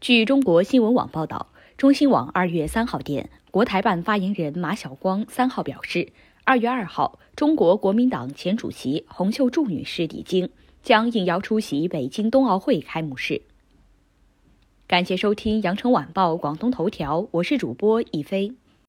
据中国新闻网报道中新网二月三号电国台办发言人马晓光三号表示二月二号中国国民党前主席洪秀柱女士抵京将应邀出席北京冬奥会开幕式。感谢收听羊城晚报广东头条我是主播一飞。